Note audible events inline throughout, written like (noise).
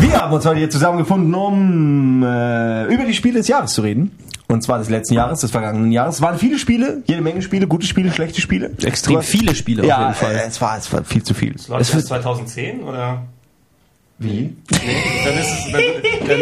Wir haben uns heute hier zusammengefunden, um äh, über die Spiele des Jahres zu reden. Und zwar des letzten Jahres, des vergangenen Jahres. Es waren viele Spiele, jede Menge Spiele, gute Spiele, schlechte Spiele. Extrem viele Spiele auf ja, jeden Fall. äh, es war, es war viel zu viel. Läuft Es das wird- 2010 oder? Wie? Nee, dann ist es. Dann, dann,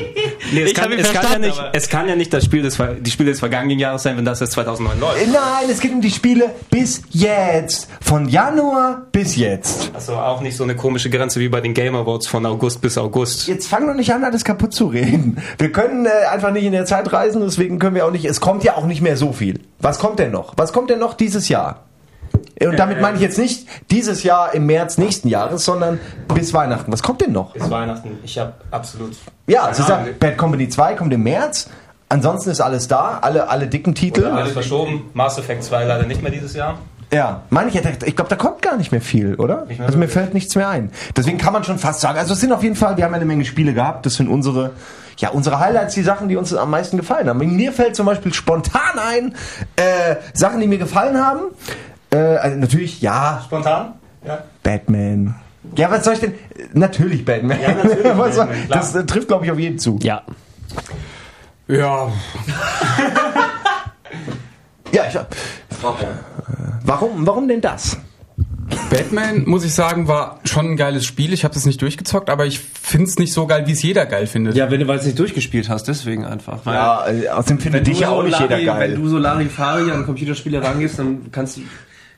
nee, es, Ich kann, es, kann ja nicht, es kann ja nicht das Spiel des, die Spiele des vergangenen Jahres sein, wenn das jetzt 2009 läuft. Äh, Nein, es geht um die Spiele bis jetzt. Von Januar bis jetzt. Also auch nicht so eine komische Grenze wie bei den Game Awards von August bis August. Jetzt fang doch nicht an, alles kaputt zu reden. Wir können äh, einfach nicht in der Zeit reisen, deswegen können wir auch nicht. Es kommt ja auch nicht mehr so viel. Was kommt denn noch? Was kommt denn noch dieses Jahr? Und damit meine ich jetzt nicht dieses Jahr im März nächsten Jahres, sondern bis Weihnachten. Was kommt denn noch? Bis Weihnachten. Ich habe absolut. Ja, Sie sagen, Bad Company 2 kommt im März. Ansonsten ist alles da, alle, alle dicken Titel. Oder alles verschoben. Mass Effect 2 leider nicht mehr dieses Jahr. Ja, meine ich, ich glaube, da kommt gar nicht mehr viel, oder? Mehr also mir fällt nichts mehr ein. Deswegen kann man schon fast sagen, also es sind auf jeden Fall, wir haben eine Menge Spiele gehabt, das sind unsere, ja, unsere Highlights, die Sachen, die uns am meisten gefallen haben. Mir fällt zum Beispiel spontan ein, äh, Sachen, die mir gefallen haben. Äh, also natürlich, ja, Spontan? Ja. Batman. Ja, was soll ich denn? Natürlich Batman. Ja, natürlich (laughs) Batman, das äh, trifft, glaube ich, auf jeden zu. Ja. Ja, (laughs) Ja, ich, äh, warum, warum denn das? Batman, muss ich sagen, war schon ein geiles Spiel. Ich habe es nicht durchgezockt, aber ich finde es nicht so geil, wie es jeder geil findet. Ja, wenn du weil es nicht durchgespielt hast, deswegen einfach. Weil Ja, äh, außerdem findet dich ja auch nicht jeder geil. Wenn du so Larifari an Computerspiele rangehst, dann kannst du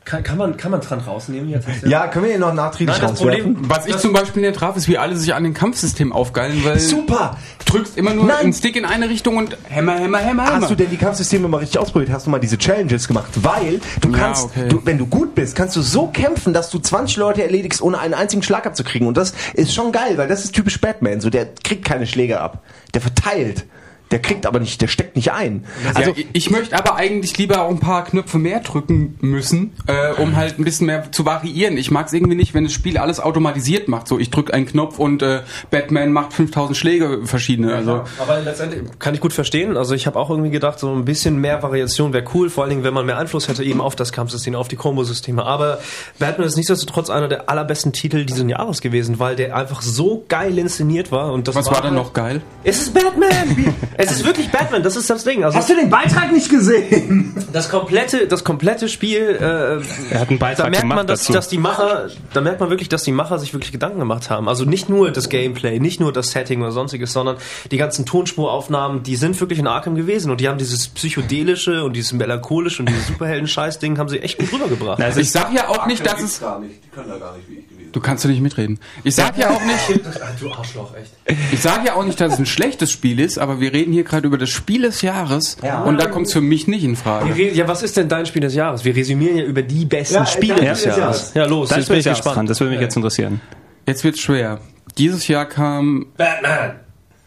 kann, kann man kann man dran rausnehmen jetzt. Ja, können wir hier noch nachträglich Nein, das? Problem- Was ich zum Beispiel nicht traf, ist, wie alle sich an den Kampfsystem aufgeilen, weil Super! du drückst immer nur Nein. einen Stick in eine Richtung und Hämmer, Hämmer, Hämmer, Hämmer. Hast du denn die Kampfsysteme mal richtig ausprobiert? Hast du mal diese Challenges gemacht? Weil du Ja, kannst, okay. du, wenn du gut bist, kannst du so kämpfen, dass du 20 Leute erledigst, ohne einen einzigen Schlag abzukriegen. Und das ist schon geil, weil das ist typisch Batman. So, der kriegt keine Schläge ab. Der verteilt. Der kriegt aber nicht, der steckt nicht ein. Also Also, ich, ich möchte aber eigentlich lieber auch ein paar Knöpfe mehr drücken müssen, äh, um halt ein bisschen mehr zu variieren. Ich mag es irgendwie nicht, wenn das Spiel alles automatisiert macht. So, ich drücke einen Knopf und äh, Batman macht 5000 Schläge verschiedene. Also Aber letztendlich kann ich gut verstehen. Also ich habe auch irgendwie gedacht, so ein bisschen mehr Variation wäre cool, vor allen Dingen, wenn man mehr Einfluss hätte eben auf das Kampfsystem, auf die Kombo-Systeme. Aber Batman ist nichtsdestotrotz einer der allerbesten Titel dieses Jahres gewesen, weil der einfach so geil inszeniert war. Und das was war dann halt- noch geil? Es ist Batman! (laughs) es ist wirklich Batman, das ist das Ding. Also hast du den Beitrag nicht gesehen? das komplette, das komplette Spiel, äh, Er hat einen Beitrag da merkt man, gemacht dass, dazu. dass die Macher, da merkt man wirklich, dass die Macher sich wirklich Gedanken gemacht haben. Also nicht nur das Gameplay, nicht nur das Setting oder sonstiges, sondern die ganzen Tonspuraufnahmen, die sind wirklich in Arkham gewesen und die haben dieses psychedelische und dieses melancholische und dieses Superhelden-Scheiß-Ding haben sie echt gut rübergebracht. Also Ich sag ja auch nicht, dass es. gar nicht. Die können da gar nicht wie ich. Du kannst du nicht mitreden. Ich sag ja auch nicht, (laughs) du Arschloch, echt. ich sag ja auch nicht, dass es ein schlechtes Spiel ist, aber wir reden hier gerade über das Spiel des Jahres Ja. und da kommt es für mich nicht in Frage. Ja, was ist denn dein Spiel des Jahres? Wir resümieren ja über die besten Ja, Spiele des Jahres. Jahres. Ja, los, das jetzt bin ich dran. gespannt. Das würde mich jetzt interessieren. Jetzt wird's schwer. Dieses Jahr kam Batman!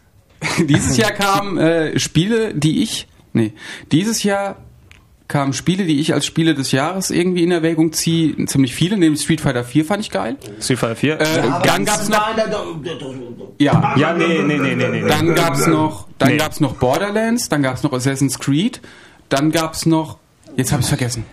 (laughs) Dieses Jahr kamen äh, Spiele, die ich. Nee, dieses Jahr kamen Spiele, die ich als Spiele des Jahres irgendwie in Erwägung ziehe. Ziemlich viele, nämlich Street Fighter 4 fand ich geil. Street Fighter 4? Äh, dann gab's noch. Ja, ja, nee, nee, nee, nee, nee. dann gab's noch. Dann Nee. gab's noch Borderlands, dann gab's noch Assassin's Creed, dann gab's noch. Jetzt habe ich vergessen.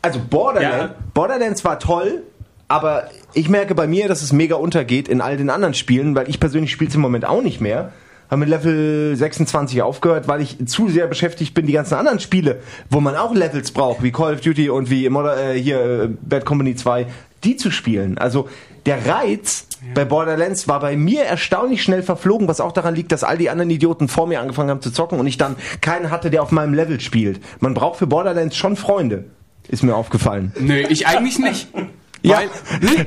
Also Borderlands, Ja. Borderlands war toll, aber ich merke bei mir, dass es mega untergeht in all den anderen Spielen, weil ich persönlich spiele es im Moment auch nicht mehr. Habe mit Level 26 aufgehört, weil ich zu sehr beschäftigt bin, die ganzen anderen Spiele, wo man auch Levels braucht, wie Call of Duty und wie Moder äh, hier äh, Bad Company 2, die zu spielen. Also der Reiz bei Borderlands war bei mir erstaunlich schnell verflogen, was auch daran liegt, dass all die anderen Idioten vor mir angefangen haben zu zocken und ich dann keinen hatte, der auf meinem Level spielt. Man braucht für Borderlands schon Freunde, ist mir aufgefallen. Nee, ich eigentlich nicht. Weil,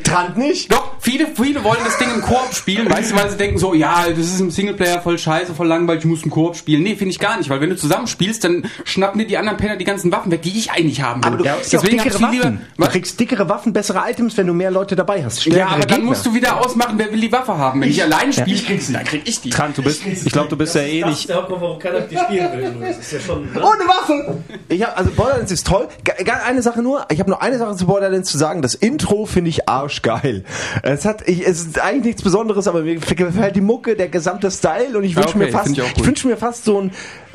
Trant nicht? Doch, viele, viele wollen das Ding im Koop spielen, weißt du, weil sie denken so, ja, das ist im Singleplayer voll scheiße, voll langweilig, ich muss im Koop spielen. Nee, finde ich gar nicht, weil wenn du zusammen spielst, dann schnappen dir die anderen Penner die ganzen Waffen weg, die ich eigentlich haben will. Aber du kriegst ja dickere hab ich viel Waffen. lieber- du kriegst dickere Waffen, bessere Items, wenn du mehr Leute dabei hast. Ja, aber dann Gegner. musst du wieder ausmachen, wer will die Waffe haben. Wenn ich, allein spiele, kriegst du, dann krieg ich die. Trant, du bist, ich glaube, du bist ja eh nicht. der Hauptgrund, warum keiner die spielen will. Das ist ja schon. Ne? Ohne Waffe! Ich hab, also Borderlands ist toll. Eine Sache nur, ich habe nur eine Sache zu Borderlands zu sagen. Das Intro finde ich arschgeil. Es hat, ich, es ist eigentlich nichts Besonderes, aber mir gefällt die Mucke, der gesamte Style und ich wünsche Okay, mir fast, ich ich wünsche mir fast so einen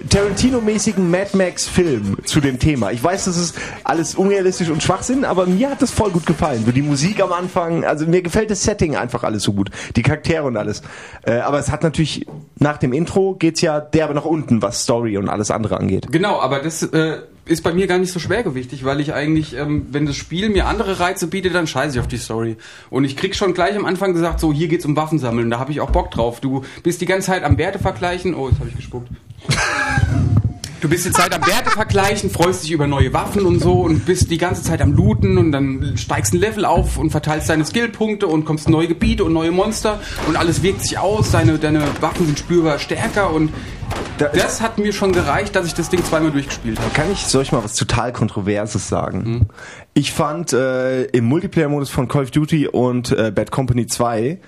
Tarantino-mäßigen Mad Max-Film zu dem Thema. Ich weiß, das ist alles unrealistisch und Schwachsinn, aber mir hat das voll gut gefallen. So die Musik am Anfang, also mir gefällt das Setting einfach alles so gut. Die Charaktere und alles. Äh, aber es hat natürlich, nach dem Intro geht's ja derbe nach unten, was Story und alles andere angeht. Genau, aber das äh, ist bei mir gar nicht so schwergewichtig, weil ich eigentlich, ähm, wenn das Spiel mir andere Reize bietet, dann scheiße ich auf die Story. Und ich krieg schon gleich am Anfang gesagt, so hier geht's um Waffensammeln, da habe ich auch Bock drauf. Du bist die ganze Zeit am Werte vergleichen. Oh, jetzt habe ich gespuckt. (laughs) Du bist die Zeit am Werte vergleichen, freust dich über neue Waffen und so und bist die ganze Zeit am Looten und dann steigst ein Level auf und verteilst deine Skillpunkte und kommst in neue Gebiete und neue Monster und alles wirkt sich aus, deine, deine Waffen sind spürbar stärker und Da- das hat mir schon gereicht, dass ich das Ding zweimal durchgespielt habe. Kann ich, soll ich mal was total Kontroverses sagen? Hm. Ich fand äh, im Multiplayer-Modus von Call of Duty und äh, Bad Company 2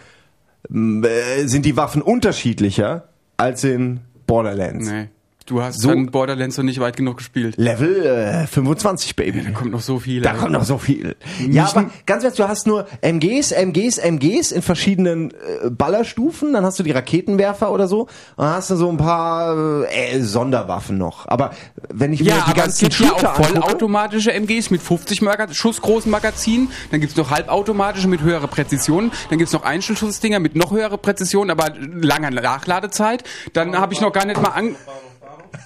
m, äh, sind die Waffen unterschiedlicher als in Borderlands. Nee. Du hast So- dann Borderlands noch nicht weit genug gespielt. Level äh, 25, Baby. Da kommt noch so viel. Da ey. kommt noch so viel. Ja, aber ganz ehrlich, du hast nur MGs, MGs, MGs in verschiedenen äh, Ballerstufen, dann hast du die Raketenwerfer oder so, und dann hast du so ein paar äh, Sonderwaffen noch. Aber wenn ich mir Ja, die aber es ganzen gibt ja Shooter auch vollautomatische MGs mit 50 Maga Schuss großen Magazinen. Dann gibt's noch halbautomatische mit höherer Präzision. Dann gibt's noch Einschussschussdinger mit noch höherer Präzision, aber langer Nachladezeit. Dann habe ich noch gar nicht mal an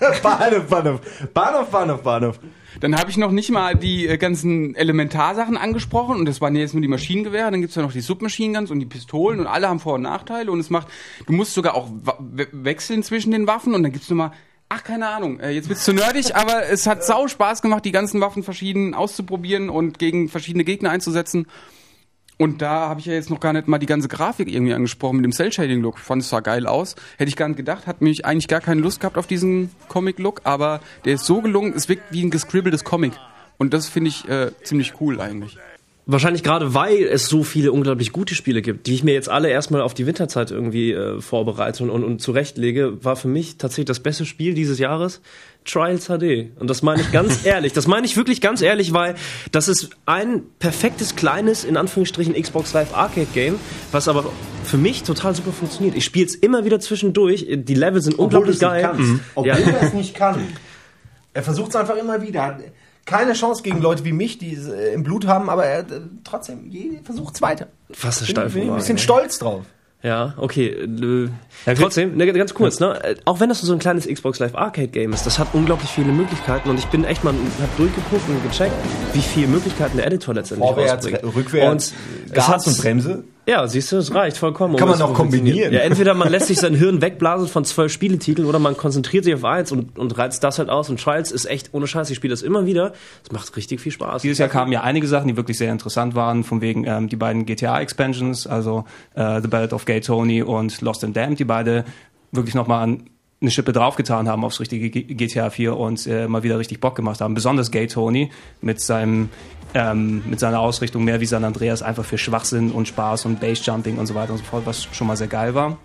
(laughs) Bahnhof, Bahnhof, Bahnhof, Bahnhof, Bahnhof. Dann habe ich noch nicht mal die äh, ganzen Elementarsachen angesprochen und das waren jetzt nur die Maschinengewehre, dann gibt's ja noch die Submachine Guns und die Pistolen und alle haben Vor- und Nachteile und es macht, du musst sogar auch wechseln zwischen den Waffen und dann gibt's noch mal Ach, keine Ahnung. Äh, Jetzt wird's zu nerdig, (laughs) aber es hat sau Spaß gemacht, die ganzen Waffen verschieden auszuprobieren und gegen verschiedene Gegner einzusetzen. Und da habe ich ja jetzt noch gar nicht mal die ganze Grafik irgendwie angesprochen mit dem Cell-Shading-Look. Fand es zwar geil aus, hätte ich gar nicht gedacht, hat mich eigentlich gar keine Lust gehabt auf diesen Comic-Look, aber der ist so gelungen, es wirkt wie ein gescribbeltes Comic. Und das finde ich äh, ziemlich cool eigentlich. Wahrscheinlich gerade, weil es so viele unglaublich gute Spiele gibt, die ich mir jetzt alle erstmal auf die Winterzeit irgendwie äh, vorbereite und, und, und zurechtlege, war für mich tatsächlich das beste Spiel dieses Jahres Trials HD. Und das meine ich ganz (laughs) ehrlich. Das meine ich wirklich ganz ehrlich, weil das ist ein perfektes, kleines, in Anführungsstrichen Xbox Live Arcade Game, was aber für mich total super funktioniert. Ich spiele es immer wieder zwischendurch. Die Level sind unglaublich geil. Mhm. Obwohl Ja. er es nicht kann. (laughs) Er versucht es einfach immer wieder. Hat keine Chance gegen Leute wie mich, die es äh, im Blut haben, aber er äh, trotzdem versucht es weiter. Was eine Bin, bin ich ein bisschen ne? stolz drauf. Ja, okay. Äh, trotzdem, ne, ganz kurz, ne? Auch wenn das so ein kleines Xbox Live Arcade Game ist, das hat unglaublich viele Möglichkeiten und ich bin echt mal, hab durchgeguckt und gecheckt, wie viele Möglichkeiten der Editor letztendlich Vorwärts, rausbringt. rückwärts, es Gas hat- und Bremse. Ja, siehst du, es reicht vollkommen. Kann um man noch funktionieren. kombinieren. Ja, entweder man lässt sich sein (laughs) Hirn wegblasen von zwölf Spieletiteln oder man konzentriert sich auf eins und, und reizt das halt aus. Und Trials ist echt ohne Scheiß. Ich spiele das immer wieder. Es macht richtig viel Spaß. Dieses Jahr kamen ja einige Sachen, die wirklich sehr interessant waren, von wegen ähm, die beiden GTA-Expansions, also äh, The Ballad of Gay Tony und Lost and Damned, die beide wirklich nochmal an eine Schippe draufgetan haben aufs richtige GTA 4 und äh, mal wieder richtig Bock gemacht haben. Besonders Gay Tony mit seinem ähm, mit seiner Ausrichtung mehr wie San Andreas einfach für Schwachsinn und Spaß und Basejumping und so weiter und so fort, was schon mal sehr geil war.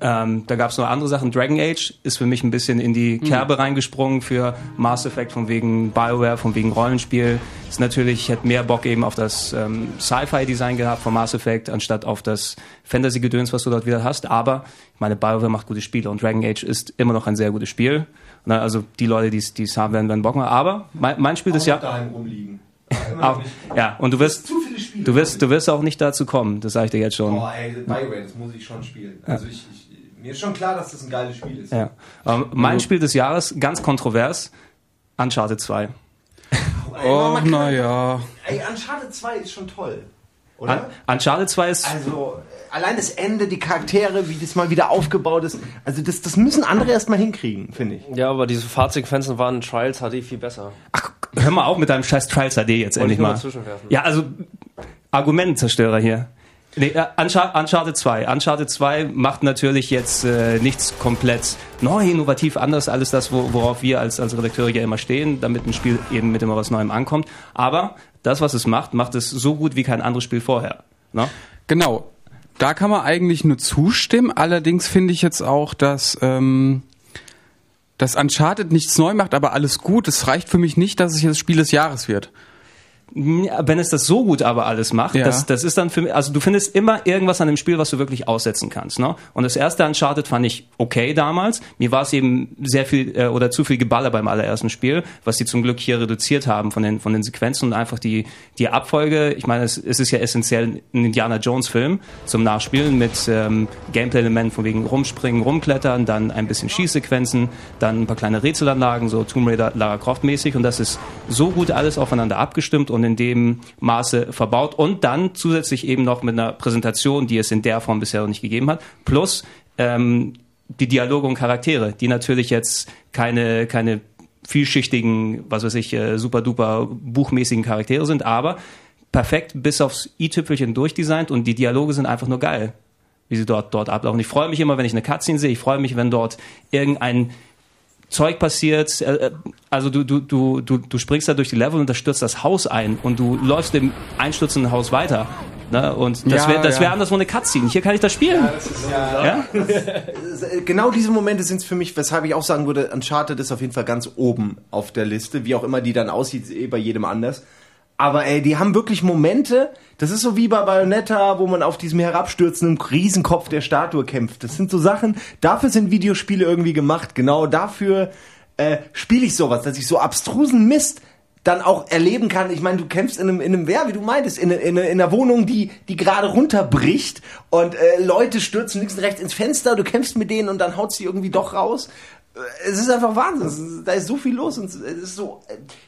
Ähm, da gab es noch andere Sachen. Dragon Age ist für mich ein bisschen in die Kerbe reingesprungen für Mass Effect von wegen Bioware, von wegen Rollenspiel. Ist natürlich, ich hätte mehr Bock eben auf das ähm, Sci-Fi-Design gehabt von Mass Effect, anstatt auf das Fantasy-Gedöns, was du dort wieder hast. Aber ich meine, Bioware macht gute Spiele und Dragon Age ist immer noch ein sehr gutes Spiel. Na, also die Leute, die es haben, werden, werden Bock machen. Aber mein, mein Spiel des Jahres... daheim rumliegen. (laughs) Auch, ja, und du wirst, Zu viele Spiele. du wirst, du wirst auch nicht dazu kommen. Das sage ich dir jetzt schon. Oh, ey, Bioware, das muss ich schon spielen. Also ich, ich, mir ist schon klar, dass das ein geiles Spiel ist. Ja. Ähm, mein Spiel des Jahres, ganz kontrovers, Uncharted 2. (laughs) Ey, Oh, naja. Ey, Uncharted 2 ist schon toll. Oder? Uncharted 2 ist Also, allein das Ende, die Charaktere, wie das mal wieder aufgebaut ist. Also, das, das müssen andere erst mal hinkriegen, finde ich. Ja, aber diese Fahrzeugfenster waren in Trials HD viel besser. Ach, hör mal auf mit deinem scheiß Trials HD jetzt Wollte endlich mal. werfen. Ja, also Argumentenzerstörer hier. Nee, äh, Unchar- Uncharted 2. Uncharted 2 macht natürlich jetzt äh, nichts komplett neu, innovativ anders, alles das, wo, worauf wir als, als Redakteure ja immer stehen, damit ein Spiel eben mit immer was Neuem ankommt. Aber das, was es macht, macht es so gut wie kein anderes Spiel vorher. Ne? Genau. Da kann man eigentlich nur zustimmen. Allerdings finde ich jetzt auch, dass ähm, das Uncharted nichts neu macht, aber alles gut. Es reicht für mich nicht, dass es jetzt Spiel des Jahres wird. Wenn es das so gut aber alles macht, Ja. das, das ist dann für mich, also du findest immer irgendwas an dem Spiel, was du wirklich aussetzen kannst. Ne? Und das erste Uncharted fand ich okay damals. Mir war es eben sehr viel äh, oder zu viel Geballer beim allerersten Spiel, was sie zum Glück hier reduziert haben von den, von den Sequenzen und einfach die, die Abfolge. Ich meine, es, es ist ja essentiell ein Indiana Jones Film zum Nachspielen mit ähm, Gameplay-Elementen von wegen rumspringen, rumklettern, dann ein bisschen Schießsequenzen, dann ein paar kleine Rätselanlagen, so Tomb Raider, Lara Croft mäßig und das ist so gut alles aufeinander abgestimmt und in dem Maße verbaut und dann zusätzlich eben noch mit einer Präsentation, die es in der Form bisher noch nicht gegeben hat, plus ähm, die Dialoge und Charaktere, die natürlich jetzt keine, keine vielschichtigen, was weiß ich, äh, super duper buchmäßigen Charaktere sind, aber perfekt bis aufs i-Tüpfelchen durchdesignt und die Dialoge sind einfach nur geil, wie sie dort, dort ablaufen. Ich freue mich immer, wenn ich eine Cutscene sehe, ich freue mich, wenn dort irgendein Zeug passiert, äh, äh, also du, du, du, du, du springst da durch die Level und da stürzt das Haus ein und du läufst dem einstürzenden Haus weiter. Ne? Und das Ja, wäre das ja. wär anderswo eine Cutscene. Hier kann ich das spielen. Ja, (laughs) Genau diese Momente sind es für mich, weshalb ich auch sagen würde, Uncharted ist auf jeden Fall ganz oben auf der Liste, wie auch immer die dann aussieht, ist eh bei jedem anders. Aber ey, die haben wirklich Momente, das ist so wie bei Bayonetta, wo man auf diesem herabstürzenden Riesenkopf der Statue kämpft. Das sind so Sachen, dafür sind Videospiele irgendwie gemacht. Genau dafür äh, spiele ich sowas, dass ich so abstrusen Mist dann auch erleben kann. Ich meine, du kämpfst in einem, in einem ja, wie du meintest, in, in, in einer Wohnung, die, die gerade runterbricht und äh, Leute stürzen links und rechts ins Fenster, du kämpfst mit denen und dann haut sie irgendwie doch raus. Es ist einfach Wahnsinn. Da ist so viel los und es ist so,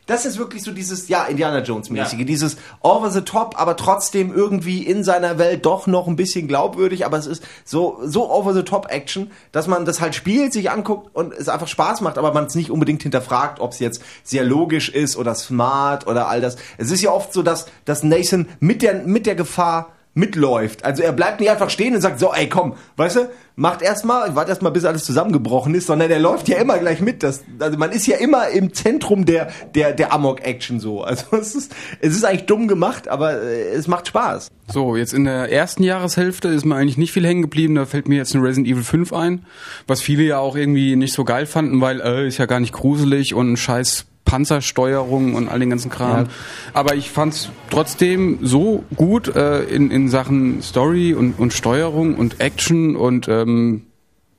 das ist wirklich so dieses, ja, Indiana Jones mäßige, Ja. dieses over the top, aber trotzdem irgendwie in seiner Welt doch noch ein bisschen glaubwürdig, aber es ist so, so over the top Action, dass man das halt spielt, sich anguckt und es einfach Spaß macht, aber man es nicht unbedingt hinterfragt, ob es jetzt sehr logisch ist oder smart oder all das. Es ist ja oft so, dass, dass Nathan mit der, mit der Gefahr mitläuft. Also er bleibt nicht einfach stehen und sagt so, ey komm, weißt du, macht erstmal, warte erstmal, bis alles zusammengebrochen ist, sondern er läuft ja immer gleich mit. Das, also man ist ja immer im Zentrum der, der, der Amok-Action so. Also (laughs) es ist, es ist eigentlich dumm gemacht, aber äh, es macht Spaß. So, jetzt in der ersten Jahreshälfte ist mir eigentlich nicht viel hängen geblieben. Da fällt mir jetzt ein Resident Evil 5 ein, was viele ja auch irgendwie nicht so geil fanden, weil äh, ist ja gar nicht gruselig und ein scheiß Panzersteuerung und all den ganzen Kram. Aber ich fand's trotzdem so gut äh, in, in Sachen Story und, und Steuerung und Action und ähm,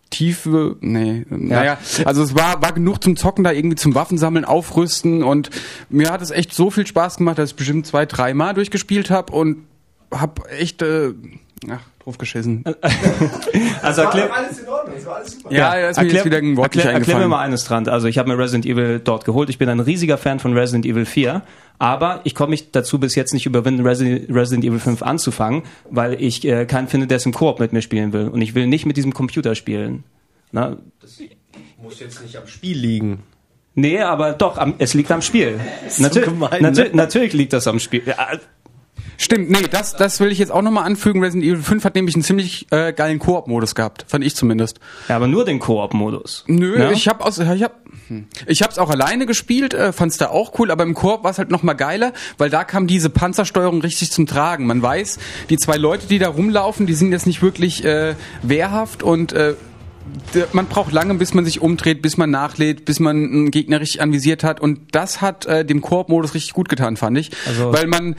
Tiefe, nee, naja, also es war, war genug zum Zocken da irgendwie zum Waffensammeln, Aufrüsten und mir hat es echt so viel Spaß gemacht, dass ich bestimmt zwei, dreimal durchgespielt habe und hab echt, äh, ach, drauf geschissen. (laughs) also erklär, alles in Ordnung, es war alles super. Ja, ja, ist mir jetzt wieder ein Wort erklär, erklär mir mal eines dran. Also ich habe mir Resident Evil dort geholt. Ich bin ein riesiger Fan von Resident Evil 4. Aber ich komme mich dazu bis jetzt nicht überwinden, Resident, Resident Evil 5 anzufangen, weil ich äh, keinen finde, der es im Koop mit mir spielen will. Und ich will nicht mit diesem Computer spielen. Na, Muss jetzt nicht am Spiel liegen. nee, aber doch, am, es liegt am Spiel. Natür gemein, natür ne? Natürlich liegt das am Spiel. Ja, Stimmt, nee, das, das will ich jetzt auch nochmal anfügen. Resident Evil 5 hat nämlich einen ziemlich äh, geilen Koop-Modus gehabt, fand ich zumindest. ja, aber nur den Koop-Modus. Nö, Ja? ich habe aus, ich hab, hm. ich hab's auch alleine gespielt, äh, fand's da auch cool, aber im Koop war's halt noch mal geiler, weil da kam diese Panzersteuerung richtig zum Tragen. Man weiß, die zwei Leute, die da rumlaufen, die sind jetzt nicht wirklich äh, wehrhaft und äh, man braucht lange, bis man sich umdreht, bis man nachlädt, bis man einen Gegner richtig anvisiert hat und das hat äh, dem Koop-Modus richtig gut getan, fand ich, Also- weil man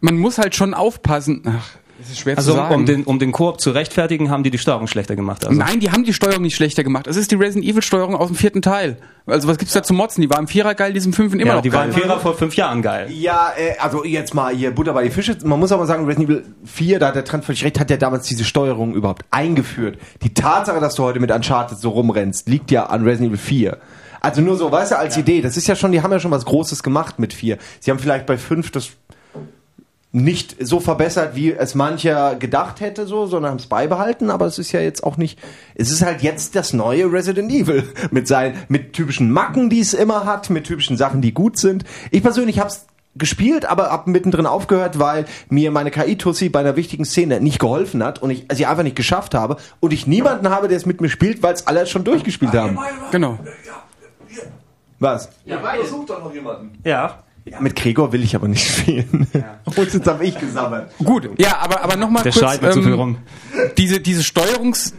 man muss halt schon aufpassen. Ach, das ist schwer Also zu sagen. um den, um den Koop zu rechtfertigen, haben die die Steuerung schlechter gemacht. Also. Nein, die haben die Steuerung nicht schlechter gemacht. Es ist die Resident Evil Steuerung aus dem vierten Teil. Also was gibt's da zu motzen? Die war im Vierer geil, die ist im fünften immer Ja, noch die waren geil. Vierer vor fünf Jahren geil. Ja, äh, also jetzt mal hier Butter bei die Fische. Man muss aber sagen, Resident Evil 4, da hat der Trend völlig recht, hat ja damals diese Steuerung überhaupt eingeführt. Die Tatsache, dass du heute mit Uncharted so rumrennst, liegt ja an Resident Evil 4. Also nur so, weißt du, als Idee, das ist ja schon, die haben ja schon was Großes gemacht mit 4. Sie haben vielleicht bei 5 das nicht so verbessert, wie es mancher gedacht hätte, so, sondern haben es beibehalten, aber es ist ja jetzt auch nicht, es ist halt jetzt das neue Resident Evil (laughs) mit seinen, mit typischen Macken, die es immer hat, mit typischen Sachen, die gut sind. Ich persönlich hab's gespielt, aber hab mittendrin aufgehört, weil mir meine KI-Tussi bei einer wichtigen Szene nicht geholfen hat und ich sie einfach nicht geschafft habe und ich niemanden habe, der es mit mir spielt, weil es alle schon durchgespielt haben. Genau. Was? Ja, sucht doch noch jemanden. Ja. Ja, mit Gregor will ich aber nicht (laughs) spielen. Obwohl, jetzt habe ich gesammelt. Gut, ja, aber, aber nochmal Der kurz, schreit mir zu viel ähm, rum. diese, diese Steuerungs,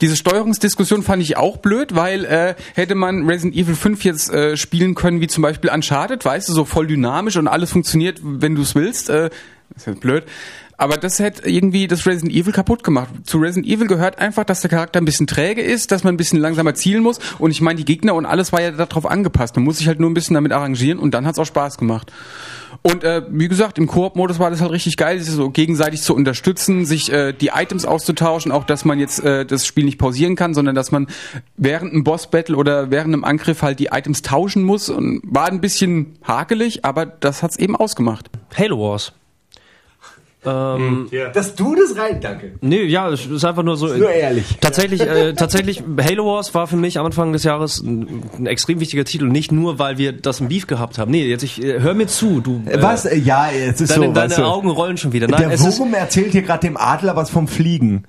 diese Steuerungsdiskussion fand ich auch blöd, weil äh, hätte man Resident Evil 5 jetzt äh, spielen können, wie zum Beispiel Uncharted, weißt du, so voll dynamisch und alles funktioniert, wenn du es willst, äh, ist jetzt blöd. Aber das hätte irgendwie das Resident Evil kaputt gemacht. Zu Resident Evil gehört einfach, dass der Charakter ein bisschen träge ist, dass man ein bisschen langsamer zielen muss. Und ich meine, die Gegner und alles war ja darauf angepasst. Man muss sich halt nur ein bisschen damit arrangieren und dann hat's auch Spaß gemacht. Und äh, wie gesagt, im Koop-Modus war das halt richtig geil, sich so gegenseitig zu unterstützen, sich äh, die Items auszutauschen, auch dass man jetzt äh, das Spiel nicht pausieren kann, sondern dass man während einem Boss-Battle oder während einem Angriff halt die Items tauschen muss. Und war ein bisschen hakelig, aber das hat's eben ausgemacht. Halo Wars. Ähm, Dass du das rein, danke. Nee, ja, es ist einfach nur so. Nur ehrlich. Tatsächlich, (laughs) äh, tatsächlich, Halo Wars war für mich am Anfang des Jahres ein, ein extrem wichtiger Titel. Nicht nur, weil wir das im Beef gehabt haben. Nee, jetzt ich, äh, hör mir zu, du. Äh, Was? Äh, Ja, jetzt ist Deine, so. deine weißt du. Augen rollen schon wieder. Nein, Der Wurm erzählt hier gerade dem Adler was vom Fliegen.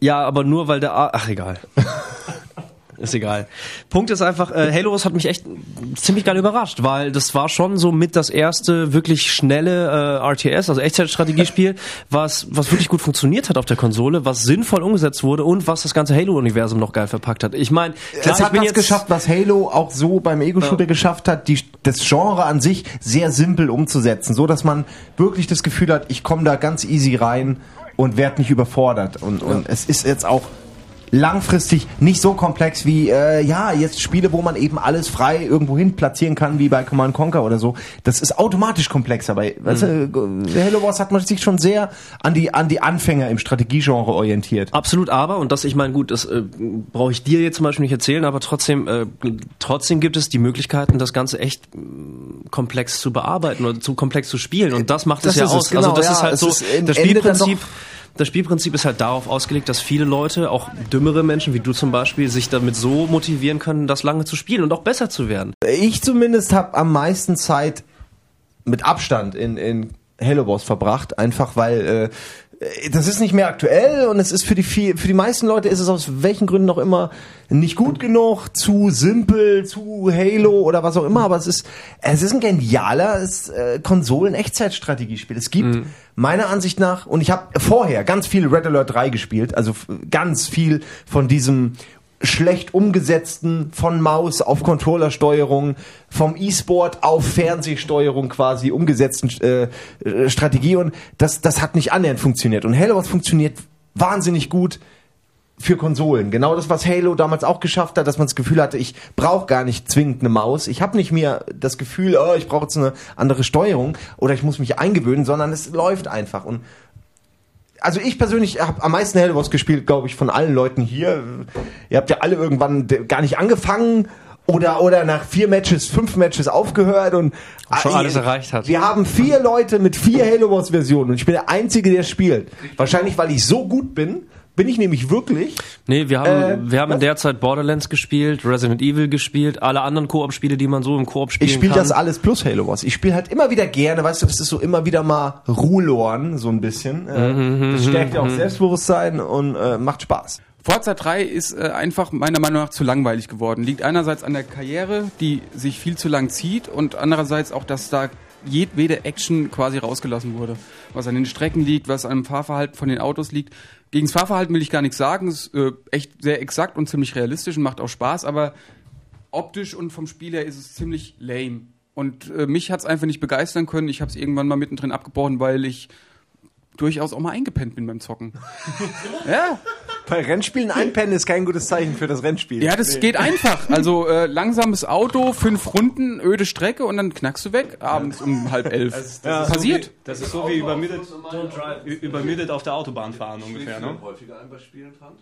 ja, aber nur weil der. A Ach, egal. (laughs) Ist egal. Punkt ist einfach, äh, Halo Wars hat mich echt ziemlich geil überrascht, weil das war schon so mit das erste wirklich schnelle äh, RTS, also Echtzeitstrategiespiel, (laughs) was was wirklich gut funktioniert hat auf der Konsole, was sinnvoll umgesetzt wurde und was das ganze Halo-Universum noch geil verpackt hat. Ich meine, es ich hat was jetzt geschafft, was Halo auch so beim Ego-Shooter geschafft hat, die, das Genre an sich sehr simpel umzusetzen, so dass man wirklich das Gefühl hat, ich komme da ganz easy rein und werde nicht überfordert. Und, und es ist jetzt auch langfristig nicht so komplex wie, äh, ja, jetzt Spiele, wo man eben alles frei irgendwo hin platzieren kann, wie bei Command Conquer oder so. Das ist automatisch komplexer. Bei weißt du, Halo Wars hat man sich schon sehr an die, an die Anfänger im Strategiegenre orientiert. Absolut, aber, und das, ich meine, gut, das äh, brauche ich dir jetzt zum Beispiel nicht erzählen, aber trotzdem, äh, trotzdem gibt es die Möglichkeiten, das Ganze echt mh, komplex zu bearbeiten oder zu komplex zu spielen. Und das macht Das es ja ist es, aus. genau, also das ja, ist halt es so, ist im das Spielprinzip. Das Spielprinzip ist halt darauf ausgelegt, dass viele Leute, auch dümmere Menschen wie du zum Beispiel, sich damit so motivieren können, das lange zu spielen und auch besser zu werden. Ich zumindest habe am meisten Zeit mit Abstand in, in Halo Wars verbracht, einfach weil äh, das ist nicht mehr aktuell und es ist für die viel, für die meisten Leute ist es aus welchen Gründen auch immer nicht gut genug, zu simpel, zu Halo oder was auch immer, aber es ist es ist ein geniales äh, Konsolen-Echtzeitstrategiespiel. Es gibt meiner Ansicht nach und ich habe vorher ganz viel Red Alert 3 gespielt, also ganz viel von diesem schlecht umgesetzten von Maus auf Controllersteuerung, vom E-Sport auf Fernsehsteuerung quasi umgesetzten äh, Strategie und das, das hat nicht annähernd funktioniert. Und Halo funktioniert wahnsinnig gut für Konsolen. Genau das, was Halo damals auch geschafft hat, dass man das Gefühl hatte, ich brauche gar nicht zwingend eine Maus. Ich habe nicht mehr das Gefühl, oh, ich brauche jetzt eine andere Steuerung oder ich muss mich eingewöhnen, sondern es läuft einfach. Und also ich persönlich habe am meisten Halo Wars gespielt, glaube ich, von allen Leuten hier. Ihr habt ja alle irgendwann gar nicht angefangen oder oder nach vier Matches, fünf Matches aufgehört und schon Ah, alles ihr- erreicht hat. Wir haben vier Leute mit vier Halo Wars Versionen und ich bin der einzige, der spielt. Wahrscheinlich, weil ich so gut bin, bin ich nämlich wirklich. Nee, wir haben, Äh, wir haben in der Zeit Borderlands gespielt, Resident Evil gespielt, alle anderen Koop-Spiele, die man so im Koop spielen Ich spiele kann. das alles plus Halo Wars. Ich spiele halt immer wieder gerne, weißt du, das ist so immer wieder mal Ruhlorn, so ein bisschen. Äh, das stärkt ja auch Selbstbewusstsein und äh, macht Spaß. Forza 3 ist äh, einfach meiner Meinung nach zu langweilig geworden. Liegt einerseits an der Karriere, die sich viel zu lang zieht und andererseits auch, dass da jedwede Action quasi rausgelassen wurde. Was an den Strecken liegt, was am Fahrverhalten von den Autos liegt. Gegen das Fahrverhalten will ich gar nichts sagen. Es ist äh, echt sehr exakt und ziemlich realistisch und macht auch Spaß, aber optisch und vom Spiel her ist es ziemlich lame. Und äh, mich hat es einfach nicht begeistern können. Ich habe es irgendwann mal mittendrin abgebrochen, weil ich durchaus auch mal eingepennt bin beim Zocken. (laughs) ja, Bei Rennspielen einpennen ist kein gutes Zeichen für das Rennspiel. Ja, das geht einfach. Also äh, langsames Auto, fünf Runden, öde Strecke und dann knackst du weg abends um halb elf. Passiert. Das ist so wie übermüdet, übermüdet auf der Autobahn fahren ungefähr, ne? Häufiger ein bei Spielen dran?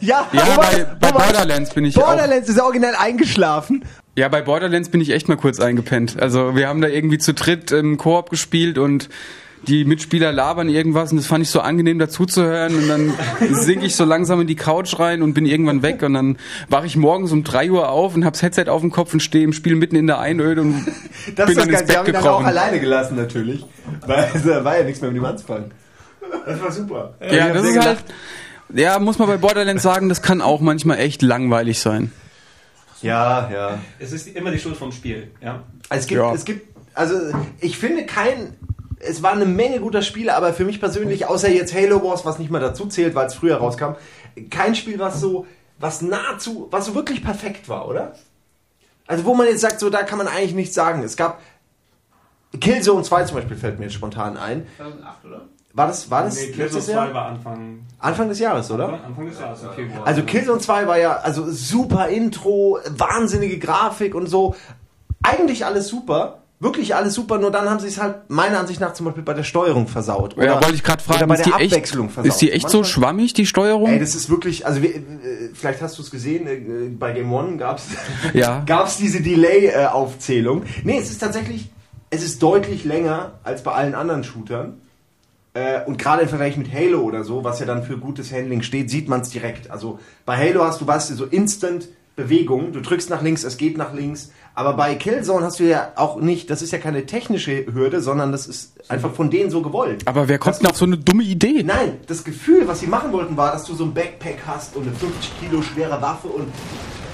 Ja, Ja, wobei- bei, bei wobei- Borderlands bin ich auch. Borderlands ist original eingeschlafen. Ja, bei Borderlands bin ich echt mal kurz eingepennt. Also wir haben da irgendwie zu dritt im Koop gespielt und die Mitspieler labern irgendwas und das fand ich so angenehm dazuzuhören und dann (laughs) sink ich so langsam in die Couch rein und bin irgendwann weg und dann wache ich morgens um 3 Uhr auf und hab's Headset auf dem Kopf und stehe im Spiel mitten in der Einöde und (laughs) Das bin ist das dann ins Bett haben ihn dann auch gekrochen. alleine gelassen, natürlich. Weil (laughs) da war ja nichts mehr mit ihm anzufangen. Das war super. Ja, hab das ist halt. Ja, muss man bei Borderlands sagen, das kann auch manchmal echt langweilig sein. Ja, ja. Es ist immer die Schuld vom Spiel, ja. Es gibt, Ja. es gibt, also ich finde kein, es waren eine Menge guter Spiele, aber für mich persönlich, außer jetzt Halo Wars, was nicht mal dazu zählt, weil es früher rauskam, kein Spiel, was so, was nahezu, was so wirklich perfekt war, oder? Also wo man jetzt sagt, so da kann man eigentlich nichts sagen. Es gab Killzone 2 zum Beispiel fällt mir jetzt spontan ein. 2008, oder? War das, war das Nee, letztes Killzone 2 Jahr? war Anfang, Anfang des Jahres, oder? Anfang des Jahres, im Februar. Also Killzone 2 war ja also super Intro, wahnsinnige Grafik und so. Eigentlich alles super. Wirklich alles super, nur dann haben sie es halt meiner Ansicht nach zum Beispiel bei der Steuerung versaut. ja, wollte ich gerade oder fragen, bei ist der die, echt, Abwechslung versaut. ist die echt so Manchmal- schwammig, die Steuerung? Ey, das ist wirklich, also wir, äh, vielleicht hast du es gesehen, äh, bei Game One gab's (laughs) Ja. gab's diese Delay-Aufzählung. Nee, es ist tatsächlich, es ist deutlich länger als bei allen anderen Shootern. Äh, und gerade im Vergleich mit Halo oder so, was ja dann für gutes Handling steht, sieht man es direkt. Also bei Halo hast du was, so Instant Bewegung, du drückst nach links, es geht nach links. Aber bei Killzone hast du ja auch nicht, das ist ja keine technische Hürde, sondern das ist einfach von denen so gewollt. Aber wer kommt denn auf so eine dumme Idee? Nein, das Gefühl, was sie machen wollten, war, dass du so ein Backpack hast und eine 50 Kilo schwere Waffe und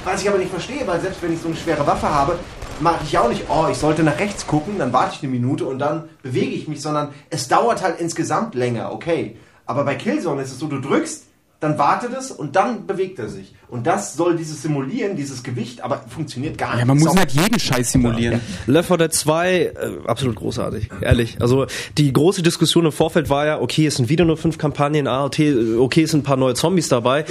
was ich aber nicht verstehe, weil selbst wenn ich so eine schwere Waffe habe, mache ich auch nicht, oh, ich sollte nach rechts gucken, dann warte ich eine Minute und dann bewege ich mich, sondern es dauert halt insgesamt länger, okay. Aber bei Killzone ist es so, du drückst, dann wartet es und dann bewegt er sich. Und das soll dieses Simulieren, dieses Gewicht, aber funktioniert gar nicht. Ja, man muss auch- halt jeden Scheiß simulieren. Left 4 Dead 2, äh, absolut großartig, ehrlich. Also die große Diskussion im Vorfeld war ja, okay, es sind wieder nur fünf Kampagnen, ah, okay, okay, es sind ein paar neue Zombies dabei.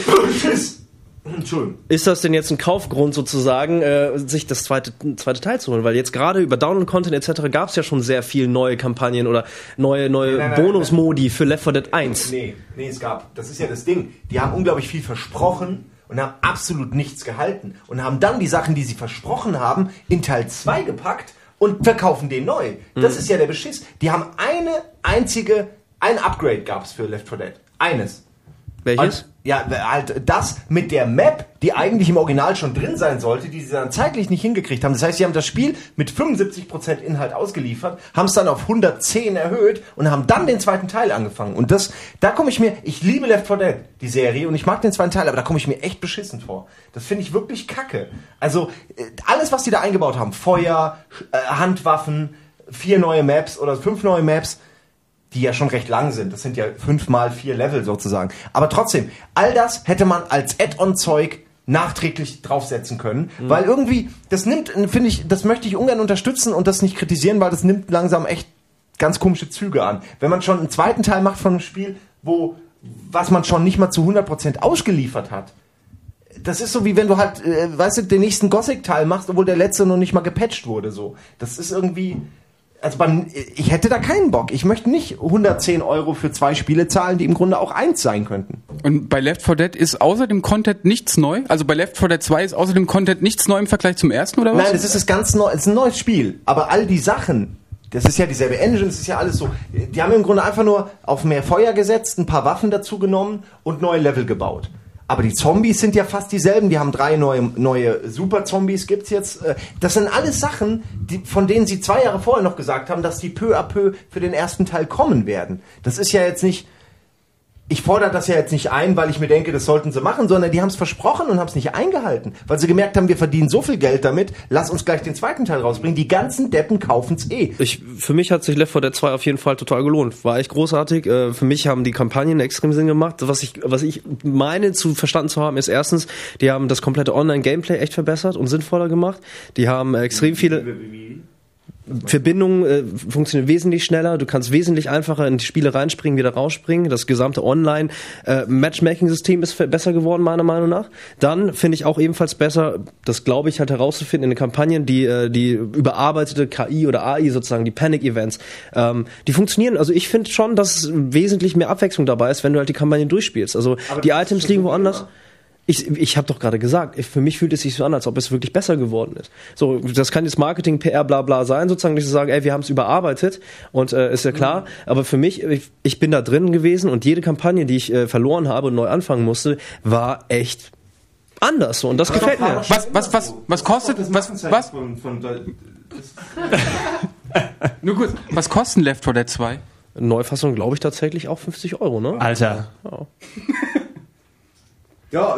Entschuldigung. Ist das denn jetzt ein Kaufgrund sozusagen, äh, sich das zweite, zweite Teil zu holen? Weil jetzt gerade über Download-Content etc. gab es ja schon sehr viel neue Kampagnen oder neue, neue nein, nein, Bonusmodi für Left 4 Dead 1. Nee, nee, es gab. Das ist ja das Ding. Die haben unglaublich viel versprochen und haben absolut nichts gehalten. Und haben dann die Sachen, die sie versprochen haben, in Teil 2 gepackt und verkaufen den neu. Das ist ja der Beschiss. Die haben eine einzige, ein Upgrade gab es für Left 4 Dead. Eines. Welches? Und, ja, halt das mit der Map, die eigentlich im Original schon drin sein sollte, die sie dann zeitlich nicht hingekriegt haben. Das heißt, sie haben das Spiel mit 75% Inhalt ausgeliefert, haben es dann auf 110 erhöht und haben dann den zweiten Teil angefangen. Und das, da komme ich mir, ich liebe Left 4 Dead, die Serie, und ich mag den zweiten Teil, aber da komme ich mir echt beschissen vor. Das finde ich wirklich kacke. Also, äh, alles, was die da eingebaut haben, Feuer, äh, Handwaffen, vier neue Maps oder fünf neue Maps, die ja schon recht lang sind. Das sind ja fünf mal vier Level sozusagen. Aber trotzdem, all das hätte man als Add-on-Zeug nachträglich draufsetzen können, weil irgendwie, das nimmt, finde ich, das möchte ich ungern unterstützen und das nicht kritisieren, weil das nimmt langsam echt ganz komische Züge an. Wenn man schon einen zweiten Teil macht von einem Spiel, wo, was man schon nicht mal zu 100% ausgeliefert hat, das ist so wie wenn du halt, äh, weißt du, den nächsten Gothic-Teil machst, obwohl der letzte noch nicht mal gepatcht wurde, so. Das ist irgendwie, also beim, ich hätte da keinen Bock. Ich möchte nicht 110 Euro für zwei Spiele zahlen, die im Grunde auch eins sein könnten. Und bei Left 4 Dead ist außer dem Content nichts neu? Also bei Left 4 Dead 2 ist außer dem Content nichts neu im Vergleich zum ersten, oder was? Nein, es ist das ganz neu, es ist ein neues Spiel. Aber all die Sachen, das ist ja dieselbe Engine, das ist ja alles so. Die haben im Grunde einfach nur auf mehr Feuer gesetzt, ein paar Waffen dazu genommen und neue Level gebaut. Aber die Zombies sind ja fast dieselben. Die haben drei neue, neue Super-Zombies gibt's jetzt. Äh, Das sind alles Sachen, die, von denen sie zwei Jahre vorher noch gesagt haben, dass die peu à peu für den ersten Teil kommen werden. Das ist ja jetzt nicht, ich fordere das ja jetzt nicht ein, weil ich mir denke, das sollten sie machen, sondern die haben es versprochen und haben es nicht eingehalten. Weil sie gemerkt haben, wir verdienen so viel Geld damit, lass uns gleich den zweiten Teil rausbringen. Die ganzen Deppen kaufen's eh. Ich, für mich hat sich Left 4 Dead 2 auf jeden Fall total gelohnt. War echt großartig. Äh, Für mich haben die Kampagnen extrem Sinn gemacht. Was ich, was ich meine zu verstanden zu haben, ist erstens, die haben das komplette Online-Gameplay echt verbessert und sinnvoller gemacht. Die haben extrem viele Verbindungen äh, funktionieren wesentlich schneller. Du kannst wesentlich einfacher in die Spiele reinspringen, wieder rausspringen. Das gesamte Online äh, ist besser geworden meiner Meinung nach. Dann finde ich auch ebenfalls besser, das glaube ich halt herauszufinden in den Kampagnen, die äh, die überarbeitete KI oder AI sozusagen, die Panic-Events, ähm, die funktionieren. Also ich finde schon, dass wesentlich mehr Abwechslung dabei ist, wenn du halt die Kampagnen durchspielst. Also die Items liegen woanders. Ich, ich habe doch gerade gesagt, für mich fühlt es sich so an, als ob es wirklich besser geworden ist. So, das kann jetzt Marketing, PR, bla bla sein, sozusagen nicht zu sagen, ey, wir haben es überarbeitet und äh, ist ja klar. Aber für mich, ich, ich bin da drin gewesen und jede Kampagne, die ich äh, verloren habe und neu anfangen musste, war echt anders. So, und das gefällt mir. Was, was, was, was kostet, was, was, Von, von, (laughs) nur kurz, was kostet Left 4 Dead 2? Neufassung glaube ich tatsächlich auch 50 Euro, ne? Alter. ja, (laughs)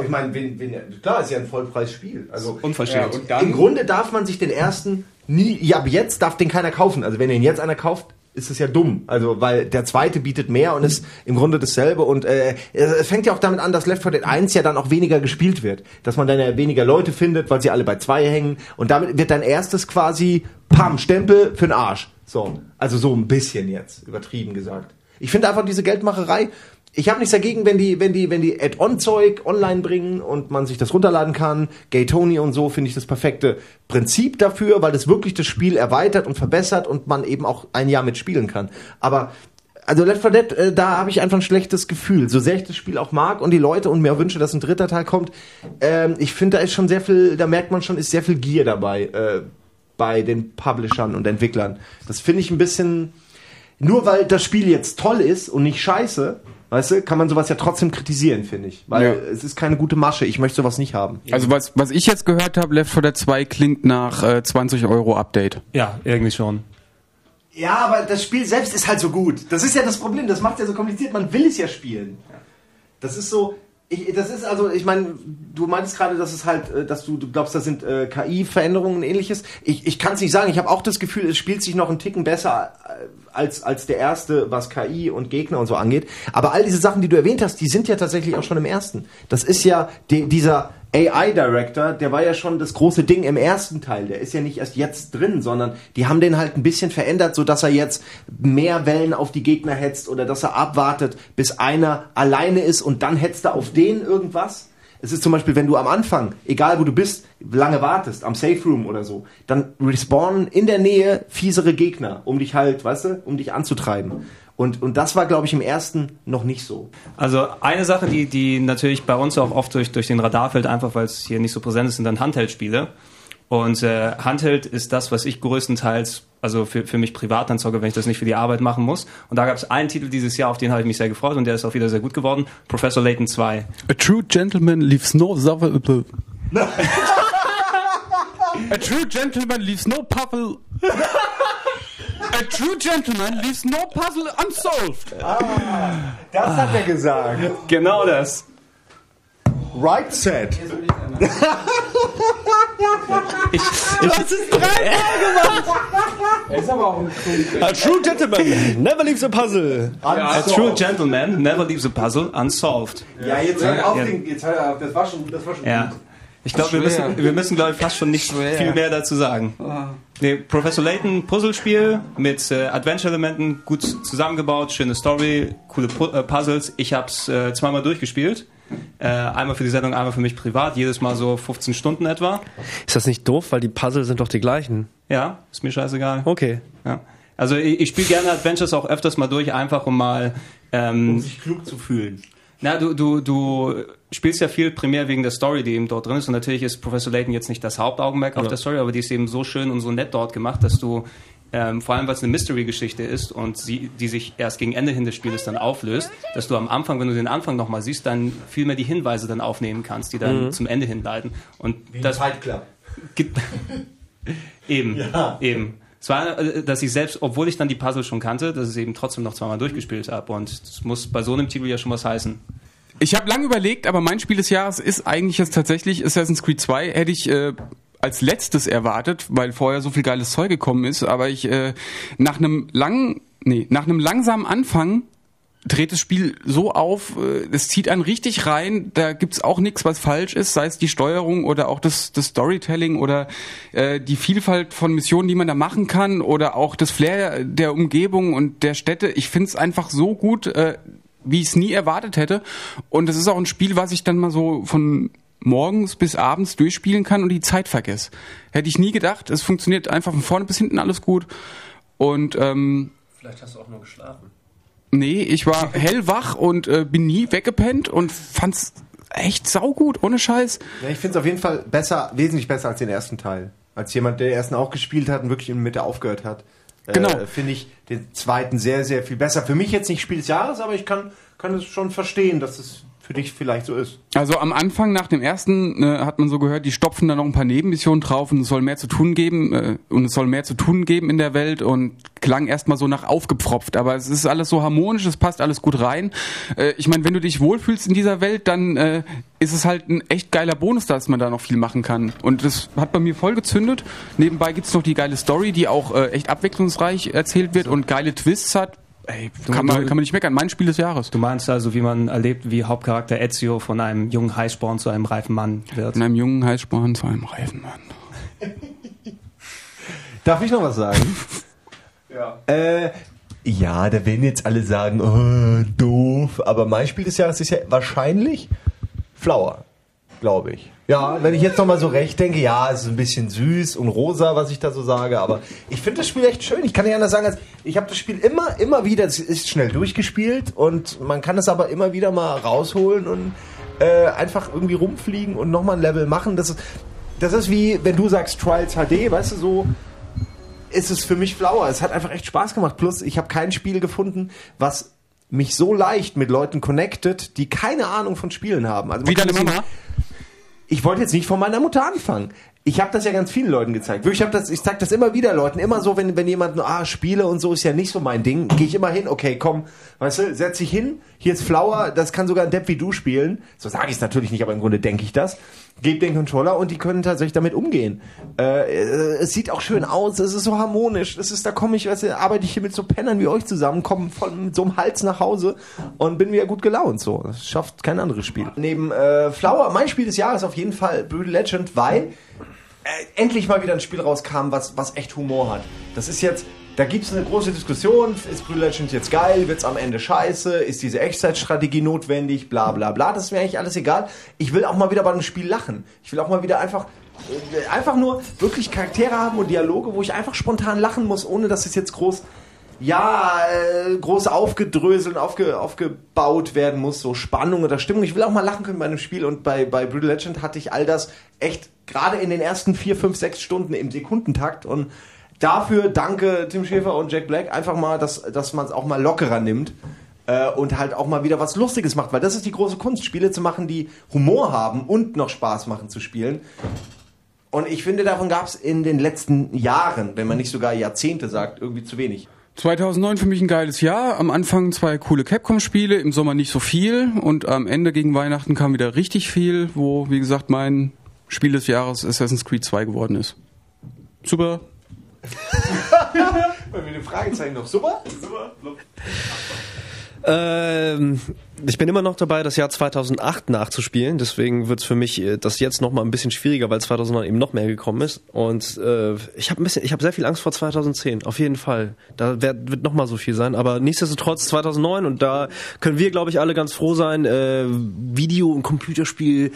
ich meine, wenn, wenn, klar, ist ja ein Vollpreisspiel. Also Unverschämt. und dann, Im Grunde darf man sich den ersten nie, ja, ab jetzt darf den keiner kaufen. Also wenn den jetzt einer kauft, ist es ja dumm. Also weil der zweite bietet mehr und ist im Grunde dasselbe und äh, es fängt ja auch damit an, dass Left 4 Dead 1 ja dann auch weniger gespielt wird. Dass man dann ja weniger Leute findet, weil sie alle bei zwei hängen und damit wird dein erstes quasi Pam, Stempel für den Arsch. So, also so ein bisschen jetzt, übertrieben gesagt. Ich finde einfach diese Geldmacherei, ich habe nichts dagegen, wenn die, wenn die, wenn die Add-on-Zeug online bringen und man sich das runterladen kann. Gay Tony und so finde ich das perfekte Prinzip dafür, weil das wirklich das Spiel erweitert und verbessert und man eben auch ein Jahr mitspielen kann. Aber also Left 4 Dead, äh, da habe ich einfach ein schlechtes Gefühl. So sehr ich das Spiel auch mag und die Leute und mir wünsche, dass ein dritter Teil kommt, ähm, ich finde, da ist schon sehr viel, da merkt man schon, ist sehr viel Gier dabei äh, bei den Publishern und Entwicklern. Das finde ich ein bisschen nur weil das Spiel jetzt toll ist und nicht scheiße, weißt du, kann man sowas ja trotzdem kritisieren, finde ich. Weil Ja. es ist keine gute Masche. Ich möchte sowas nicht haben. Also was, was ich jetzt gehört habe, Left 4 Dead 2 klingt nach äh, 20 Euro Update. Ja, irgendwie schon. Ja, aber das Spiel selbst ist halt so gut. Das ist ja das Problem. Das macht ja so kompliziert. Man will es ja spielen. Das ist so. Ich, das ist also, ich meine, du meintest gerade, dass es halt, äh, dass du, du glaubst, das sind äh, KI-Veränderungen und ähnliches. Ich, ich kann es nicht sagen. Ich habe auch das Gefühl, es spielt sich noch einen Ticken besser äh, als, als der erste, was KI und Gegner und so angeht. Aber all diese Sachen, die du erwähnt hast, die sind ja tatsächlich auch schon im ersten. Das ist ja die, dieser AI-Director, der war ja schon das große Ding im ersten Teil. Der ist ja nicht erst jetzt drin, sondern die haben den halt ein bisschen verändert, so dass er jetzt mehr Wellen auf die Gegner hetzt oder dass er abwartet, bis einer alleine ist und dann hetzt er auf den irgendwas. Es ist zum Beispiel, wenn du am Anfang, egal wo du bist, lange wartest, am Safe Room oder so, dann respawnen in der Nähe fiesere Gegner, um dich halt, weißt du, um dich anzutreiben. Und, und das war, glaube ich, im ersten noch nicht so. Also eine Sache, die, die natürlich bei uns auch oft durch, durch den Radar fällt, einfach weil es hier nicht so präsent ist, sind dann Handheld-Spiele. Und äh, Handheld ist das, was ich größtenteils, also für, für mich privat dann zocke, wenn ich das nicht für die Arbeit machen muss. Und da gab es einen Titel dieses Jahr, auf den habe ich mich sehr gefreut und der ist auch wieder sehr gut geworden. Professor Layton 2. A true gentleman leaves no suffer- (laughs) A true gentleman leaves no puzzle. A true gentleman leaves no puzzle unsolved. Das hat er gesagt. Genau das. Right set. Ich, Ist aber auch ein A true gentleman never leaves a puzzle. a true gentleman never leaves a puzzle unsolved. Ja, jetzt hör auf, Ja. den, jetzt hör auf, das war schon, das war schon Ja. Ich glaube, wir Schwer. müssen, wir müssen glaube ich, fast schon nicht viel mehr dazu sagen. Nee, Professor Layton, Puzzlespiel mit äh, Adventure-Elementen, gut zusammengebaut, schöne Story, coole Pu äh, Puzzles. Ich habe es äh, zweimal durchgespielt. Äh, einmal für die Sendung, einmal für mich privat, jedes Mal so 15 Stunden etwa. Ist das nicht doof, weil die Puzzle sind doch die gleichen? Ja, ist mir scheißegal. Okay. Ja. Also ich, ich spiele gerne Adventures auch öfters mal durch, einfach um mal ähm, sich klug zu fühlen. Na, du, du, du spielst ja viel primär wegen der Story, die eben dort drin ist. Und natürlich ist Professor Layton jetzt nicht das Hauptaugenmerk auf der Story, aber die ist eben so schön und so nett dort gemacht, dass du, ähm, vor allem weil es eine Mystery-Geschichte ist und sie, die sich erst gegen Ende hin des Spieles dann auflöst, dass du am Anfang, wenn du den Anfang nochmal siehst, dann viel mehr die Hinweise dann aufnehmen kannst, die dann zum Ende hinleiten. Und das Fight Club. (laughs) eben, eben. Es war, äh, dass ich selbst, obwohl ich dann die Puzzle schon kannte, dass ich es eben trotzdem noch zweimal durchgespielt habe. Und das muss bei so einem Titel ja schon was heißen. Ich habe lange überlegt, aber mein Spiel des Jahres ist eigentlich jetzt tatsächlich Assassin's Creed 2. Hätte ich äh, als letztes erwartet, weil vorher so viel geiles Zeug gekommen ist. Aber ich äh, nach einem langen, nee, nach einem langsamen Anfang dreht das Spiel so auf, äh, es zieht einen richtig rein, da gibt's auch nichts, was falsch ist, sei es die Steuerung oder auch das, das Storytelling oder äh, die Vielfalt von Missionen, die man da machen kann oder auch das Flair der Umgebung und der Städte. Ich find's einfach so gut, äh, wie ich es nie erwartet hätte. Und es ist auch ein Spiel, was ich dann mal so von morgens bis abends durchspielen kann und die Zeit vergesse. Hätte ich nie gedacht. Es funktioniert einfach von vorne bis hinten alles gut. Und ähm, Vielleicht hast du auch nur geschlafen. Nee, ich war (laughs) hellwach und äh, bin nie weggepennt und fand's echt saugut, ohne Scheiß. Ja, ich finde es auf jeden Fall besser, wesentlich besser als den ersten Teil. Als jemand, der den ersten auch gespielt hat und wirklich in der Mitte aufgehört hat. Genau. Äh, finde ich den zweiten sehr, sehr viel besser. Für mich jetzt nicht Spiel des Jahres, aber ich kann, kann es schon verstehen, dass es für dich vielleicht so ist. Also am Anfang nach dem ersten äh, hat man so gehört, die stopfen da noch ein paar Nebenmissionen drauf und es soll mehr zu tun geben äh, und es soll mehr zu tun geben in der Welt und klang erstmal so nach aufgepfropft, aber es ist alles so harmonisch, es passt alles gut rein. Äh, ich meine, wenn du dich wohlfühlst in dieser Welt, dann äh, ist es halt ein echt geiler Bonus, dass man da noch viel machen kann. Und das hat bei mir voll gezündet. Nebenbei gibt's noch die geile Story, die auch äh, echt abwechslungsreich erzählt wird und geile Twists hat. Ey, kann man, kann man nicht meckern. Mein Spiel des Jahres. Du meinst also, wie man erlebt, wie Hauptcharakter Ezio von einem jungen Heißsporn zu einem reifen Mann wird. Von einem jungen Heißsporn zu einem reifen Mann. (laughs) Darf ich noch was sagen? (laughs) ja. Äh, ja, da werden jetzt alle sagen, oh, doof. Aber mein Spiel des Jahres ist ja wahrscheinlich Flower, glaube ich. Ja, wenn ich jetzt nochmal so recht denke, ja, es ist ein bisschen süß und rosa, was ich da so sage, aber ich finde das Spiel echt schön. Ich kann nicht anders sagen, als ich habe das Spiel immer, immer wieder, es ist schnell durchgespielt und man kann es aber immer wieder mal rausholen und äh, einfach irgendwie rumfliegen und nochmal ein Level machen. Das ist, das ist wie, wenn du sagst Trials HD, weißt du, so ist es für mich Flower. Es hat einfach echt Spaß gemacht. Plus, ich habe kein Spiel gefunden, was mich so leicht mit Leuten connected, die keine Ahnung von Spielen haben. Also Wie deine Mama? Ich wollte jetzt nicht von meiner Mutter anfangen. Ich habe das ja ganz vielen Leuten gezeigt. Ich habe das, ich zeige das immer wieder Leuten. Immer so, wenn, wenn jemand, ah, Spiele und so ist ja nicht so mein Ding, gehe ich immer hin, okay, komm, weißt du, setz dich hin, hier ist Flower, das kann sogar ein Depp wie du spielen. So sage ich es natürlich nicht, aber im Grunde denke ich das. Geb den Controller und die können tatsächlich damit umgehen. Äh, es sieht auch schön aus, es ist so harmonisch. Es ist, da komme ich, weißt du, arbeite ich hier mit so Pennern wie euch zusammen, komme von mit so einem Hals nach Hause und bin wieder gut gelaunt. So, das schafft kein anderes Spiel. Neben äh, Flower, mein Spiel des Jahres auf jeden Fall Brutal Legend, weil äh, endlich mal wieder ein Spiel rauskam, was, was echt Humor hat. Das ist jetzt, da gibt es eine große Diskussion, ist Brutal Legend jetzt geil, wird es am Ende scheiße, ist diese Echtzeitstrategie notwendig, bla bla bla, das ist mir eigentlich alles egal. Ich will auch mal wieder bei einem Spiel lachen. Ich will auch mal wieder einfach, äh, einfach nur wirklich Charaktere haben und Dialoge, wo ich einfach spontan lachen muss, ohne dass es jetzt groß ja, äh, groß aufgedröselt und aufge, aufgebaut werden muss, so Spannung oder Stimmung. Ich will auch mal lachen können bei einem Spiel und bei, bei Brutal Legend hatte ich all das echt gerade in den ersten vier, fünf, sechs Stunden im Sekundentakt und dafür danke Tim Schäfer und Jack Black einfach mal, dass, dass man es auch mal lockerer nimmt äh, und halt auch mal wieder was Lustiges macht, weil das ist die große Kunst, Spiele zu machen, die Humor haben und noch Spaß machen zu spielen. Und ich finde, davon gab es in den letzten Jahren, wenn man nicht sogar Jahrzehnte sagt, irgendwie zu wenig. 2009 für mich ein geiles Jahr. Am Anfang zwei coole Capcom-Spiele, im Sommer nicht so viel und am Ende gegen Weihnachten kam wieder richtig viel, wo, wie gesagt, mein Spiel des Jahres Assassin's Creed 2 geworden ist. Super. Bei mir eine Fragezeichen noch. Super? Super. Ähm, ich bin immer noch dabei, das Jahr 2008 nachzuspielen. Deswegen wird es für mich äh, das jetzt noch mal ein bisschen schwieriger, weil 2009 eben noch mehr gekommen ist. Und äh, ich habe ein bisschen, ich habe sehr viel Angst vor 2010. Auf jeden Fall. Da wird, wird noch mal so viel sein. Aber nichtsdestotrotz 2009 und da können wir, glaube ich, alle ganz froh sein. Äh, Video- und Computerspiel.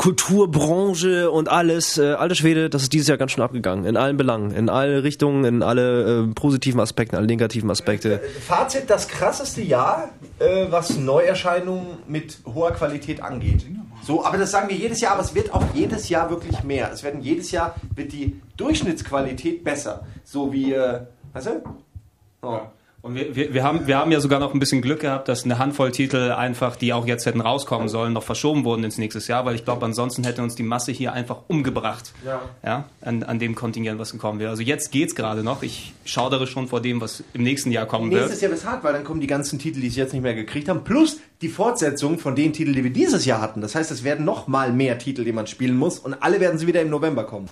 Kulturbranche und alles, äh, alte Schwede, das ist dieses Jahr ganz schön abgegangen. In allen Belangen, in alle Richtungen, in alle äh, positiven Aspekte, alle negativen Aspekte. Fazit, das krasseste Jahr, äh, was Neuerscheinungen mit hoher Qualität angeht. So, aber das sagen wir jedes Jahr, aber es wird auch jedes Jahr wirklich mehr. Es werden jedes Jahr wird die Durchschnittsqualität besser. So wie, äh, weißt du? Oh. Und wir, wir, wir, haben, wir haben ja sogar noch ein bisschen Glück gehabt, dass eine Handvoll Titel einfach, die auch jetzt hätten rauskommen sollen, noch verschoben wurden ins nächste Jahr, weil ich glaube, ansonsten hätte uns die Masse hier einfach umgebracht. Ja. Ja, an, an dem Kontingent, was gekommen wäre. Also jetzt geht's gerade noch. Ich schaudere schon vor dem, was im nächsten Jahr kommen wird. Nächstes Jahr wird hart, weil dann kommen die ganzen Titel, die sie jetzt nicht mehr gekriegt haben, plus die Fortsetzung von den Titeln, die wir dieses Jahr hatten. Das heißt, es werden noch mal mehr Titel, die man spielen muss und alle werden sie wieder im November kommen.